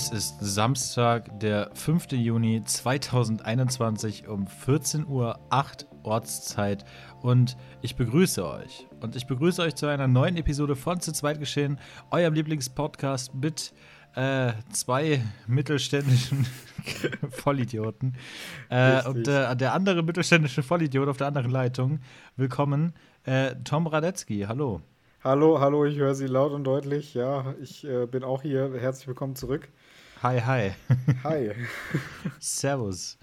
Es ist Samstag, der 5. Juni 2021 um 14.08 Uhr Ortszeit und ich begrüße euch. Und ich begrüße euch zu einer neuen Episode von Zu zweit geschehen, eurem Lieblingspodcast mit äh, zwei mittelständischen Vollidioten. Äh, und äh, der andere mittelständische Vollidiot auf der anderen Leitung. Willkommen, äh, Tom Radetzky. Hallo. Hallo, hallo, ich höre Sie laut und deutlich. Ja, ich äh, bin auch hier. Herzlich willkommen zurück. Hi, hi. Hi. Servus.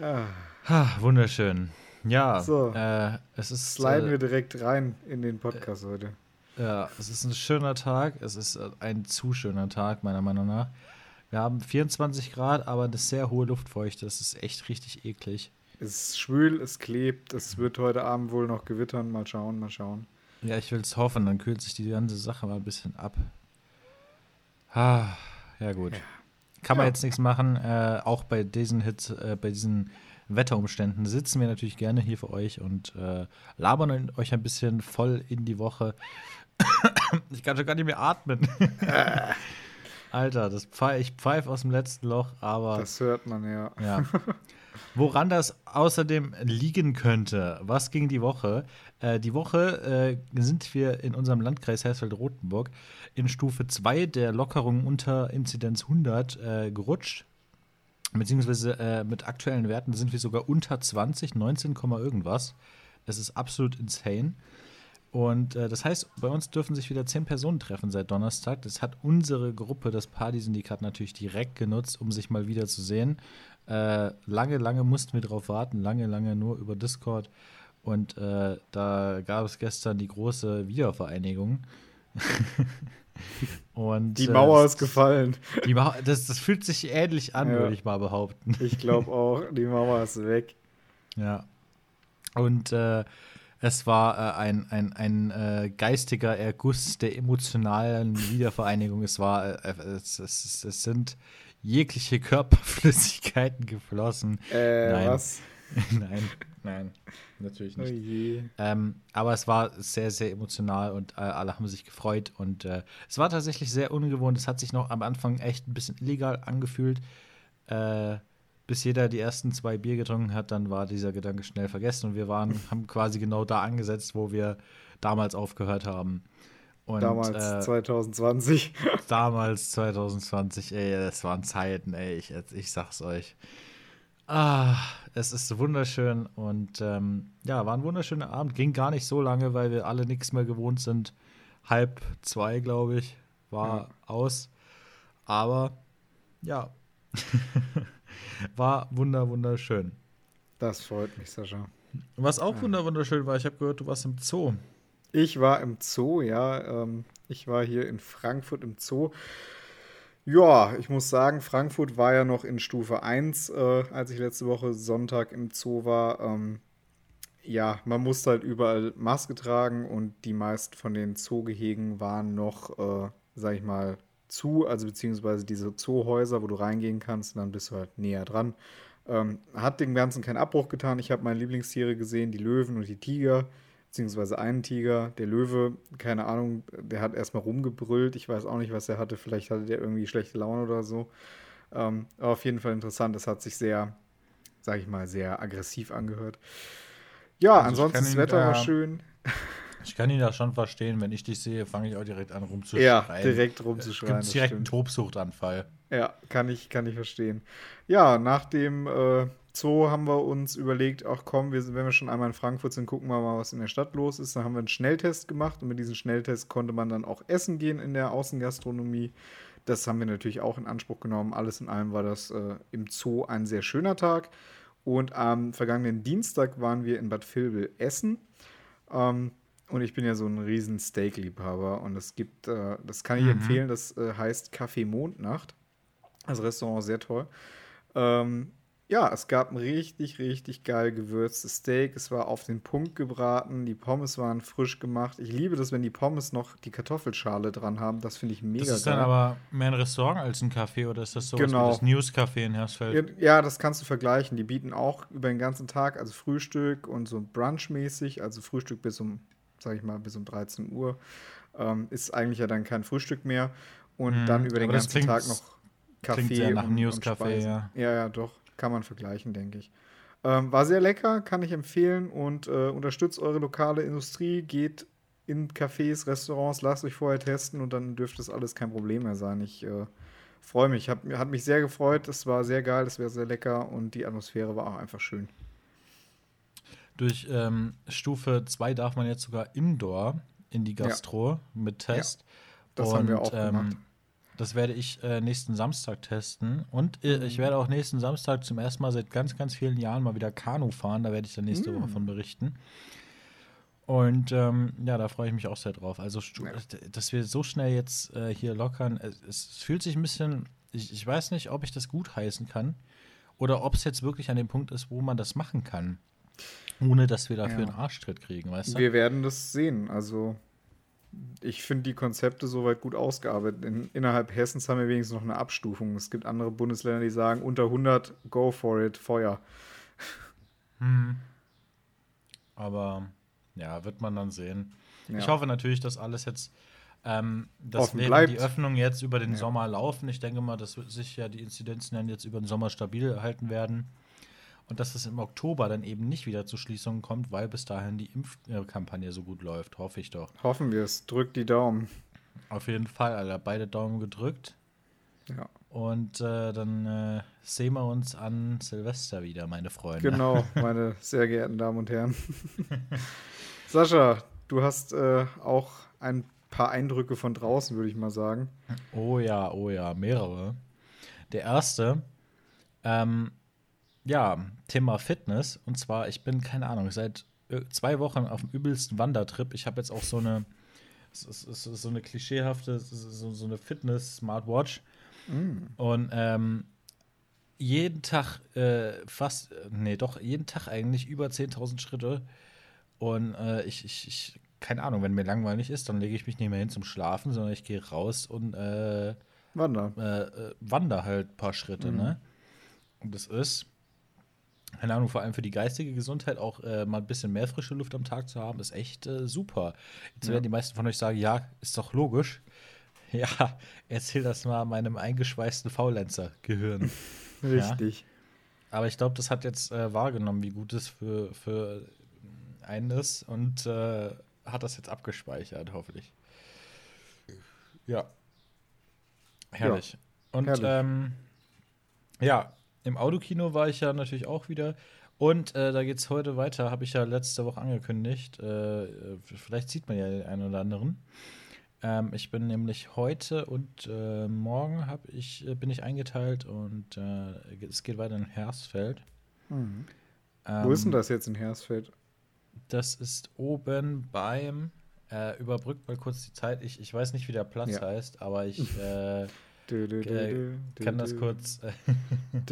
Ah. Ha, wunderschön. Ja, So. äh, es ist. Sliden äh, wir direkt rein in den Podcast heute. Ja, es ist ein schöner Tag. Es ist äh, ein zu schöner Tag, meiner Meinung nach. Wir haben 24 Grad, aber eine sehr hohe Luftfeuchte. Das ist echt richtig eklig. Es ist schwül, es klebt, es wird heute Abend wohl noch gewittern. Mal schauen, mal schauen. Ja, ich will es hoffen, dann kühlt sich die ganze Sache mal ein bisschen ab. Ah, ja gut. Kann man Ja. jetzt nichts machen. Äh, auch bei diesen Hits, äh, bei diesen Wetterumständen sitzen wir natürlich gerne hier für euch und äh, labern euch ein bisschen voll in die Woche. ich kann schon gar nicht mehr atmen. Alter, das pfeif, ich pfeife aus dem letzten Loch, aber Das hört man ja. ja. Woran das außerdem liegen könnte, was ging die Woche? Äh, die Woche äh, sind wir in unserem Landkreis Hersfeld-Rotenburg in Stufe 2 der Lockerung unter Inzidenz 100 äh, gerutscht. Beziehungsweise äh, mit aktuellen Werten sind wir sogar unter 20, 19, Komma irgendwas. Es ist absolut insane. Und äh, das heißt, bei uns dürfen sich wieder zehn Personen treffen seit Donnerstag. Das hat unsere Gruppe, das Party-Syndikat, natürlich direkt genutzt, um sich mal wieder zu sehen. Äh, lange, lange mussten wir darauf warten, lange, lange nur über Discord. Und äh, da gab es gestern die große Wiedervereinigung. Und, Die äh, Mauer ist gefallen. die Mauer, das, das fühlt sich ähnlich an, Ja. würde ich mal behaupten. Ich glaube auch, die Mauer ist weg. Ja. Und äh, es war äh, ein, ein, ein äh, geistiger Erguss der emotionalen Wiedervereinigung. Es war, äh, es, es, es sind jegliche Körperflüssigkeiten geflossen. Äh, Nein. was? nein, nein, natürlich Oh nicht. je. Ähm, aber es war sehr, sehr emotional und äh, alle haben sich gefreut. Und äh, es war tatsächlich sehr ungewohnt. Es hat sich noch am Anfang echt ein bisschen illegal angefühlt. Äh, bis jeder die ersten zwei Bier getrunken hat, dann war dieser Gedanke schnell vergessen. Und wir waren, haben quasi genau da angesetzt, wo wir damals aufgehört haben. Und, Damals äh, 2020. damals 2020, ey, das waren Zeiten, ey, ich, ich sag's euch. Ah, es ist wunderschön und ähm, ja, war ein wunderschöner Abend. Ging gar nicht so lange, weil wir alle nichts mehr gewohnt sind. Halb zwei, glaube ich, war Ja. aus. Aber ja, war wunder, wunderschön. Das freut mich, Sascha. Was auch wunder, wunderschön war, ich habe gehört, du warst im Zoo. Ich war im Zoo, ja. Ähm, ich war hier in Frankfurt im Zoo. Ja, ich muss sagen, Frankfurt war ja noch in Stufe 1, äh, als ich letzte Woche Sonntag im Zoo war. Ähm, ja, man musste halt überall Maske tragen und die meisten von den Zoogehegen waren noch, äh, sag ich mal, zu, also beziehungsweise diese Zoohäuser, wo du reingehen kannst und dann bist du halt näher dran. Ähm, hat dem Ganzen keinen Abbruch getan. Ich habe meine Lieblingstiere gesehen, die Löwen und die Tiger beziehungsweise einen Tiger. Der Löwe, keine Ahnung, der hat erstmal rumgebrüllt. Ich weiß auch nicht, was er hatte. Vielleicht hatte der irgendwie schlechte Laune oder so. Ähm, aber auf jeden Fall interessant. Das hat sich sehr, sag ich mal, sehr aggressiv angehört. Ja, Also ansonsten das Wetter war schön. Ich kann ihn da schon verstehen, wenn ich dich sehe, fange ich auch direkt an rumzuschreien. Ja, direkt rumzuschreien. gibt direkt einen. Tobsuchtanfall. Ja, kann ich, kann ich verstehen. Ja, nach dem äh, Zoo haben wir uns überlegt, ach komm, wir wenn wir schon einmal in Frankfurt sind, gucken wir mal, was in der Stadt los ist. Dann haben wir einen Schnelltest gemacht und mit diesem Schnelltest konnte man dann auch essen gehen in der Außengastronomie. Das haben wir natürlich auch in Anspruch genommen. Alles in allem war das äh, im Zoo ein sehr schöner Tag. Und am vergangenen Dienstag waren wir in Bad Vilbel essen. Ähm, und ich bin ja so ein riesen Steak-Liebhaber und es gibt, äh, das kann ich Mhm. empfehlen, das äh, heißt Café Mondnacht. Das Restaurant sehr toll. Ähm, ja, es gab ein richtig, richtig geil gewürztes Steak. Es war auf den Punkt gebraten. Die Pommes waren frisch gemacht. Ich liebe das, wenn die Pommes noch die Kartoffelschale dran haben. Das finde ich mega Das ist geil. dann aber mehr ein Restaurant als ein Café oder ist das sowas Genau. das News-Café in Hersfeld? Ja, das kannst du vergleichen. Die bieten auch über den ganzen Tag, also Frühstück und so Brunch-mäßig, also Frühstück bis um, sag ich mal, bis um 13 Uhr. Ähm, ist eigentlich ja dann kein Frühstück mehr. und mm, dann über den ganzen Tag noch Kaffee. Klingt sehr nach News-Café, ja. Ja, ja, doch. Kann man vergleichen, denke ich. Ähm, war sehr lecker, kann ich empfehlen und äh, unterstützt eure lokale Industrie, geht in Cafés, Restaurants, lasst euch vorher testen und dann dürfte es alles kein Problem mehr sein. Ich äh, freue mich, hab, hat mich sehr gefreut, es war sehr geil, es wäre sehr lecker und die Atmosphäre war auch einfach schön. Durch ähm, Stufe 2 darf man jetzt sogar Indoor in die Gastro ja. mit Test. Ja, das und, haben wir auch ähm, gemacht. Das werde ich äh, nächsten Samstag testen. Und äh, ich werde auch nächsten Samstag zum ersten Mal seit ganz, ganz vielen Jahren mal wieder Kanu fahren. Da werde ich dann nächste mm. Woche von berichten. Und ähm, ja, da freue ich mich auch sehr drauf. Also, dass wir so schnell jetzt äh, hier lockern, es, es, fühlt sich ein bisschen, ich, ich weiß nicht, ob ich das gut heißen kann oder ob es jetzt wirklich an dem Punkt ist, wo man das machen kann. Ohne dass wir dafür ja. einen Arschtritt kriegen, weißt du? Wir werden das sehen. Also, ich finde die Konzepte soweit gut ausgearbeitet. In, innerhalb Hessens haben wir wenigstens noch eine Abstufung. Es gibt andere Bundesländer, die sagen, unter 100, go for it, Feuer. Hm. Aber ja, wird man dann sehen. Ja. Ich hoffe natürlich, dass alles jetzt, ähm, dass die Öffnungen jetzt über den ja. Sommer laufen, ich denke mal, dass sich ja die Inzidenzen dann jetzt über den Sommer stabil halten werden und dass es im Oktober dann eben nicht wieder zu Schließungen kommt, weil bis dahin die Impfkampagne so gut läuft, hoffe ich doch. Hoffen wir es. Drückt die Daumen. Auf jeden Fall, Alter. Beide Daumen gedrückt. Ja. Und äh, dann äh, sehen wir uns an Silvester wieder, meine Freunde. Genau, meine sehr geehrten Damen und Herren. Sascha, du hast äh, auch ein paar Eindrücke von draußen, würde ich mal sagen. Oh ja, oh ja, mehrere. Der erste, ähm, ja, Thema Fitness. Und zwar, ich bin, keine Ahnung, seit äh, zwei Wochen auf dem übelsten Wandertrip. Ich habe jetzt auch so eine, so eine klischeehafte, so, eine Fitness-Smartwatch. Mm. Und ähm, jeden Tag äh, fast, nee, doch, jeden Tag eigentlich über 10.000 Schritte. Und äh, ich, ich, ich, keine Ahnung, wenn mir langweilig ist, dann lege ich mich nicht mehr hin zum Schlafen, sondern ich gehe raus und äh, wander. Äh, äh wander halt ein paar Schritte, mhm. ne? Und das ist, keine Ahnung, vor allem für die geistige Gesundheit auch äh, mal ein bisschen mehr frische Luft am Tag zu haben, ist echt äh, super. Jetzt ja. werden die meisten von euch sagen, ja, ist doch logisch. Ja, erzähl das mal meinem eingeschweißten Faulenzer-Gehirn. Richtig. Ja? Aber ich glaube, das hat jetzt äh, wahrgenommen, wie gut es für, für einen ist und äh, hat das jetzt abgespeichert, hoffentlich. Ja. Herrlich. Ja, und herrlich. Ähm, ja, im Autokino war ich ja natürlich auch wieder. Und äh, da geht es heute weiter, habe ich ja letzte Woche angekündigt. Äh, vielleicht sieht man ja den einen oder anderen. Ähm, ich bin nämlich heute und äh, morgen hab ich, äh, bin ich eingeteilt und äh, es geht weiter in Hersfeld. Mhm. Ähm, Wo ist denn das jetzt in Hersfeld? Das ist oben beim, äh, überbrückt mal kurz die Zeit. Ich, ich weiß nicht, wie der Platz ja. heißt, aber ich äh, du, kann das kurz.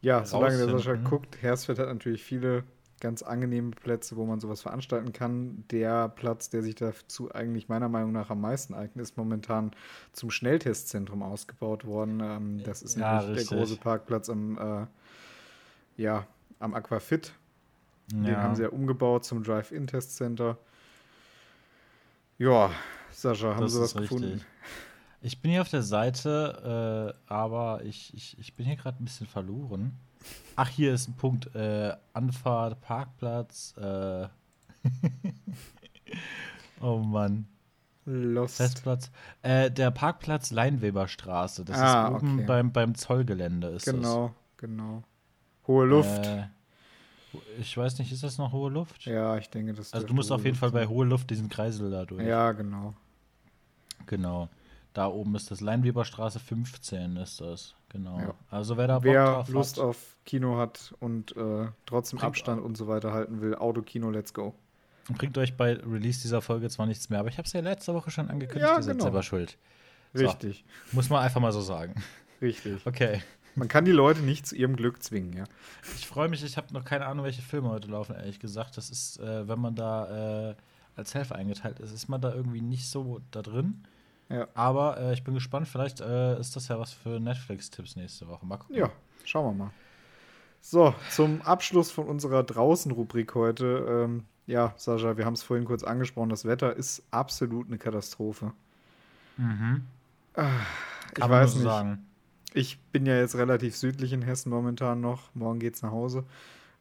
ja, solange der Sascha guckt, Hersfeld hat natürlich viele ganz angenehme Plätze, wo man sowas veranstalten kann. Der Platz, der sich dazu eigentlich meiner Meinung nach am meisten eignet, ist momentan zum Schnelltestzentrum ausgebaut worden. Ähm, das ist ja, nämlich der große Parkplatz am, äh, ja, am Aquafit. Ja. Den haben sie ja umgebaut zum Drive-In-Testcenter. Ja, Sascha, haben das sie was gefunden? Ich bin hier auf der Seite, äh, aber ich, ich, ich bin hier gerade ein bisschen verloren. Ach, hier ist ein Punkt. Äh, Anfahrt, Parkplatz. Äh oh Mann. Lost. Festplatz. Äh, der Parkplatz Leinweberstraße. Das ah, ist oben okay. beim, beim Zollgelände. Ist genau, das. genau. Hohe Luft. Äh, ich weiß nicht, ist das noch hohe Luft? Ja, ich denke, das Also du musst auf jeden Fall bei hohe Luft diesen Kreisel da durch. Ja, genau. Genau. Da oben ist das Leinweberstraße 15 ist das. Genau. Ja. Also wer da Bock wer Lust hat, auf Kino hat und äh, trotzdem Abstand und so weiter halten will, Autokino, let's go. Bringt euch bei Release dieser Folge zwar nichts mehr, aber ich habe es ja letzte Woche schon angekündigt, ja, ihr seid genau. selber schuld. So, Richtig. Muss man einfach mal so sagen. Richtig. Okay. Man kann die Leute nicht zu ihrem Glück zwingen, ja. Ich freue mich, ich habe noch keine Ahnung, welche Filme heute laufen, ehrlich gesagt. Das ist, äh, wenn man da äh, als Helfer eingeteilt ist, ist man da irgendwie nicht so da drin. Ja. Aber äh, ich bin gespannt, vielleicht äh, ist das ja was für Netflix-Tipps nächste Woche. Mal gucken. Ja, schauen wir mal. So, zum Abschluss von unserer Draußen-Rubrik heute. Ähm, ja, Sascha, wir haben es vorhin kurz angesprochen, das Wetter ist absolut eine Katastrophe. Mhm. Ah, ich Kann man weiß nicht. sagen. Ich bin ja jetzt relativ südlich in Hessen momentan noch. Morgen geht's nach Hause.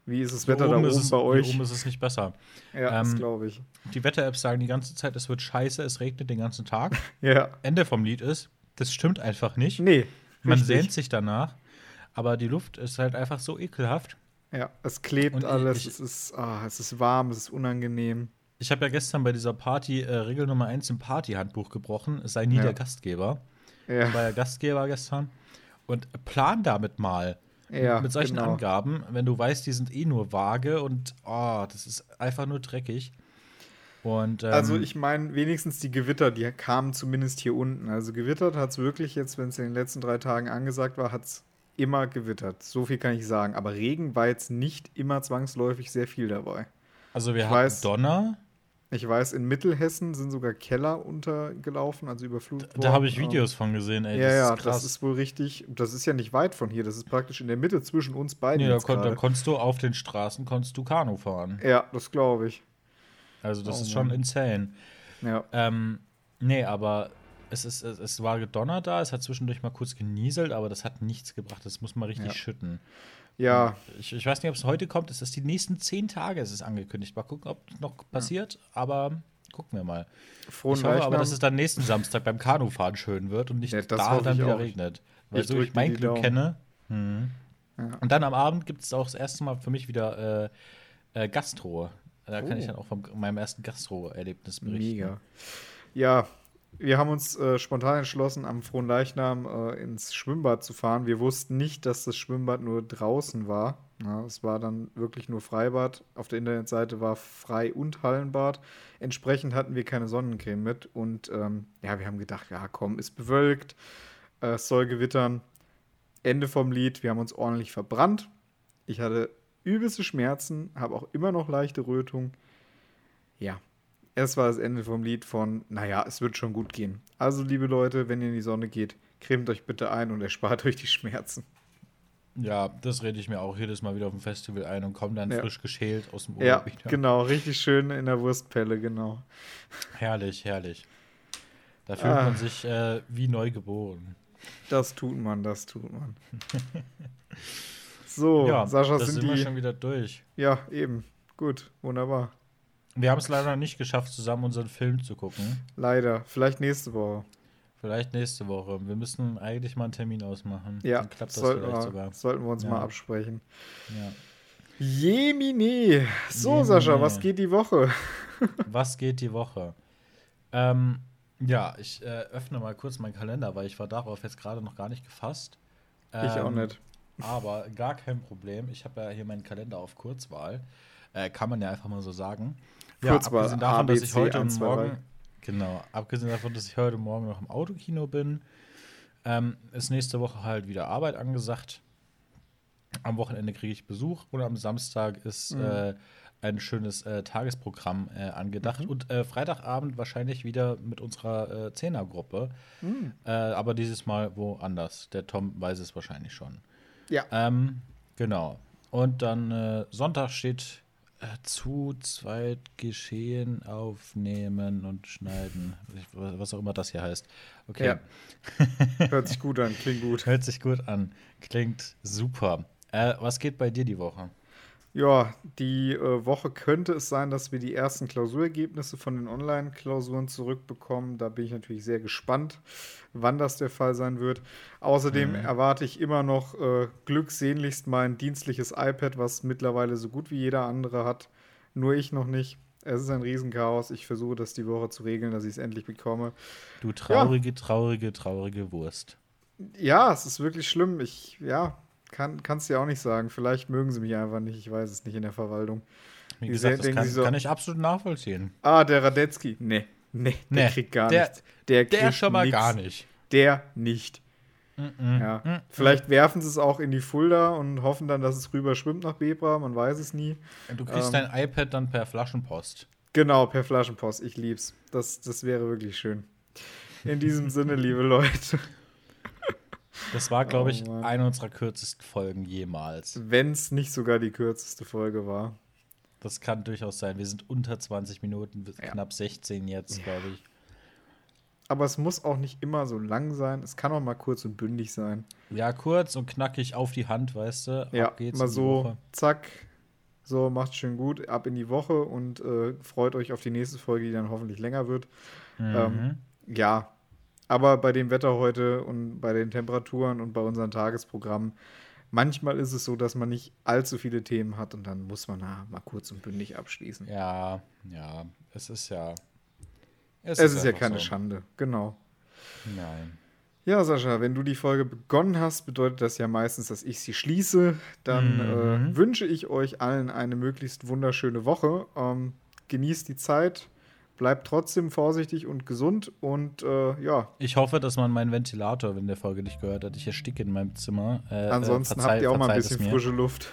Wie ist das Hier Wetter da oben ist es, bei hier euch? oben ist es nicht besser. Ja, das Ähm, glaube ich. Die Wetter-Apps sagen die ganze Zeit, es wird scheiße, es regnet den ganzen Tag. Ja. Ende vom Lied ist, das stimmt einfach nicht. Nee. Man richtig. sehnt sich danach, aber die Luft ist halt einfach so ekelhaft. Ja, es klebt Und ich- alles. ich- es, ist, ah, es ist warm, es ist unangenehm. Ich habe ja gestern bei dieser Party äh, Regel Nummer 1 im Partyhandbuch gebrochen, es sei nie Ja. der Gastgeber. Ich Ja, war ja Gastgeber gestern. Und plan damit mal. Ja mit solchen genau. Angaben, wenn du weißt, die sind eh nur vage und oh, das ist einfach nur dreckig. Und ähm, Also ich meine, wenigstens die Gewitter, die kamen zumindest hier unten. Also gewittert hat es wirklich jetzt, wenn es in den letzten drei Tagen angesagt war, hat es immer gewittert. So viel kann ich sagen. Aber Regen war jetzt nicht immer zwangsläufig sehr viel dabei. also wir ich hatten weiß- Donner. Ich weiß, in Mittelhessen sind sogar Keller untergelaufen, also überflutet Da habe ich. Videos von gesehen, ey. Ja, das ja, ist krass. das ist wohl richtig. Das ist ja nicht weit von hier. Das ist praktisch in der Mitte zwischen uns beiden. nee, da, kon da konntest du auf den Straßen konntest du Kanu fahren. ja, das glaube ich. Also das Oh ist schon Mann. insane. Ja. Ähm, nee, aber es, ist, es, es war Donner da, es hat zwischendurch mal kurz genieselt, aber das hat nichts gebracht. Das muss man richtig Ja. schütten. Ja, Ich, ich weiß nicht, ob es heute kommt. Es ist die nächsten zehn Tage, es ist angekündigt. Mal gucken, ob es noch passiert, aber gucken wir mal. frohen ich hoffe aber, Leichnam. dass es dann nächsten Samstag beim Kanufahren schön wird und nicht Ja, das da dann wieder auch. regnet. Weil Ich so ich mein Glück kenne. Mhm. Ja. Und dann am Abend gibt es auch das erste Mal für mich wieder äh, äh, Gastro. Da kann Oh. ich dann auch von meinem ersten Gastro-Erlebnis berichten. Mega. Ja, wir haben uns äh, spontan entschlossen, am Frohen Leichnam äh, ins Schwimmbad zu fahren. Wir wussten nicht, dass das Schwimmbad nur draußen war. Ja, es war dann wirklich nur Freibad. Auf der Internetseite war Frei- und Hallenbad. Entsprechend hatten wir keine Sonnencreme mit. Und ähm, ja, wir haben gedacht, ja komm, ist bewölkt, äh, es soll gewittern. Ende vom Lied, wir haben uns ordentlich verbrannt. Ich hatte übelste Schmerzen, habe auch immer noch leichte Rötung. Ja, es war das Ende vom Lied von, naja, es wird schon gut gehen. Also, liebe Leute, wenn ihr in die Sonne geht, cremt euch bitte ein und erspart euch die Schmerzen. Ja, das rede ich mir auch jedes Mal wieder auf dem Festival ein und komme dann Ja. frisch geschält aus dem Ja, Urlaub wieder. genau, richtig schön in der Wurstpelle, genau. Herrlich, herrlich. Da fühlt Ah. man sich äh, wie neu geboren. Das tut man, das tut man. So, ja, Sascha, das sind sind wir die. schon wieder durch. Ja, eben. Gut, wunderbar. Wir haben es leider nicht geschafft, zusammen unseren Film zu gucken. Leider. Vielleicht nächste Woche. Vielleicht nächste Woche. Wir müssen eigentlich mal einen Termin ausmachen. Ja, Dann klappt das sollten, vielleicht wir, sogar. sollten wir uns Ja. mal absprechen. Ja. Jemine. So, Jemine. Sascha, was geht die Woche? Was geht die Woche? Ähm, ja, ich äh, öffne mal kurz meinen Kalender, weil ich war darauf jetzt gerade noch gar nicht gefasst. Ich auch Ähm, nicht. Aber gar kein Problem. Ich habe ja hier meinen Kalender auf Kurzwahl. Äh, kann man ja einfach mal so sagen. Kurzwahl, abgesehen davon, dass ich ABC, heute und 1, 2, 3. morgen. Genau, abgesehen davon, dass ich heute morgen noch im Autokino bin, ähm, ist nächste Woche halt wieder Arbeit angesagt. Am Wochenende kriege ich Besuch und am Samstag ist Mhm. äh, ein schönes äh, Tagesprogramm äh, angedacht. Mhm. Und äh, Freitagabend wahrscheinlich wieder mit unserer äh, Zehnergruppe. Mhm. Äh, aber dieses Mal woanders. Der Tom weiß es wahrscheinlich schon. Ja. Ähm, genau. Und dann äh, Sonntag steht zu zweit geschehen, aufnehmen und schneiden. Was auch immer das hier heißt. Okay. Ja. Hört sich gut an, klingt gut. Hört sich gut an. Klingt super. Äh, was geht bei dir die Woche? Ja, die äh, Woche könnte es sein, dass wir die ersten Klausurergebnisse von den Online-Klausuren zurückbekommen. Da bin ich natürlich sehr gespannt, wann das der Fall sein wird. Außerdem Mhm. erwarte ich immer noch äh, glücksehnlichst mein dienstliches iPad, was mittlerweile so gut wie jeder andere hat. Nur ich noch nicht. Es ist ein Riesenchaos. Ich versuche das die Woche zu regeln, dass ich es endlich bekomme. Du traurige, traurige, traurige Wurst. Ja, es ist wirklich schlimm. Ich, ja, kann es dir auch nicht sagen. Vielleicht mögen sie mich einfach nicht. Ich weiß es nicht in der Verwaltung. Wie gesagt, das denken kann, so- kann ich absolut nachvollziehen. Ah, der Radetzky. Nee, nee, der Nee, kriegt gar der- nichts. Der, Der kriegt schon mal nix. gar nicht. Der nicht. Mhm. Ja. Mhm. Vielleicht werfen sie es auch in die Fulda und hoffen dann, dass es rüber schwimmt nach Bebra. Man weiß es nie. Du kriegst Ähm. dein iPad dann per Flaschenpost. Genau, per Flaschenpost. Ich lieb's. Das, das wäre wirklich schön. In diesem Sinne, liebe Leute, Das war, glaube Oh, ich, Mann. eine unserer kürzesten Folgen jemals. wenn es nicht sogar die kürzeste Folge war. Das kann durchaus sein. Wir sind unter 20 Minuten, Ja. knapp 16 jetzt, glaube ich. aber es muss auch nicht immer so lang sein. Es kann auch mal kurz und bündig sein. Ja, kurz und knackig auf die Hand, weißt du. Ja, mal so, zack, so, macht schön gut, ab in die Woche und äh, freut euch auf die nächste Folge, die dann hoffentlich länger wird. Mhm. Ähm, ja, aber bei dem Wetter heute und bei den Temperaturen und bei unserem Tagesprogramm, manchmal ist es so, dass man nicht allzu viele Themen hat und dann muss man na, mal kurz und bündig abschließen. Ja, ja, es ist ja. Es, es ist, ist ja keine so. Schande, genau. Nein. Ja, Sascha, wenn du die Folge begonnen hast, bedeutet das ja meistens, dass ich sie schließe. Dann mhm. äh, wünsche ich euch allen eine möglichst wunderschöne Woche. Ähm, genießt die Zeit, bleibt trotzdem vorsichtig und gesund und äh, ja. Ich hoffe, dass man meinen Ventilator, wenn der Folge nicht gehört hat, ich ersticke in meinem Zimmer. Äh, äh Ansonsten habt ihr auch mal ein bisschen frische Luft.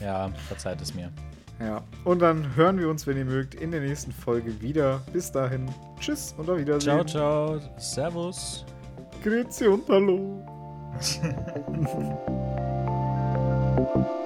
Ja, verzeiht es mir. Ja, und dann hören wir uns, wenn ihr mögt, in der nächsten Folge wieder. Bis dahin, tschüss und auf Wiedersehen. Ciao, ciao, servus. Grüezi und hallo.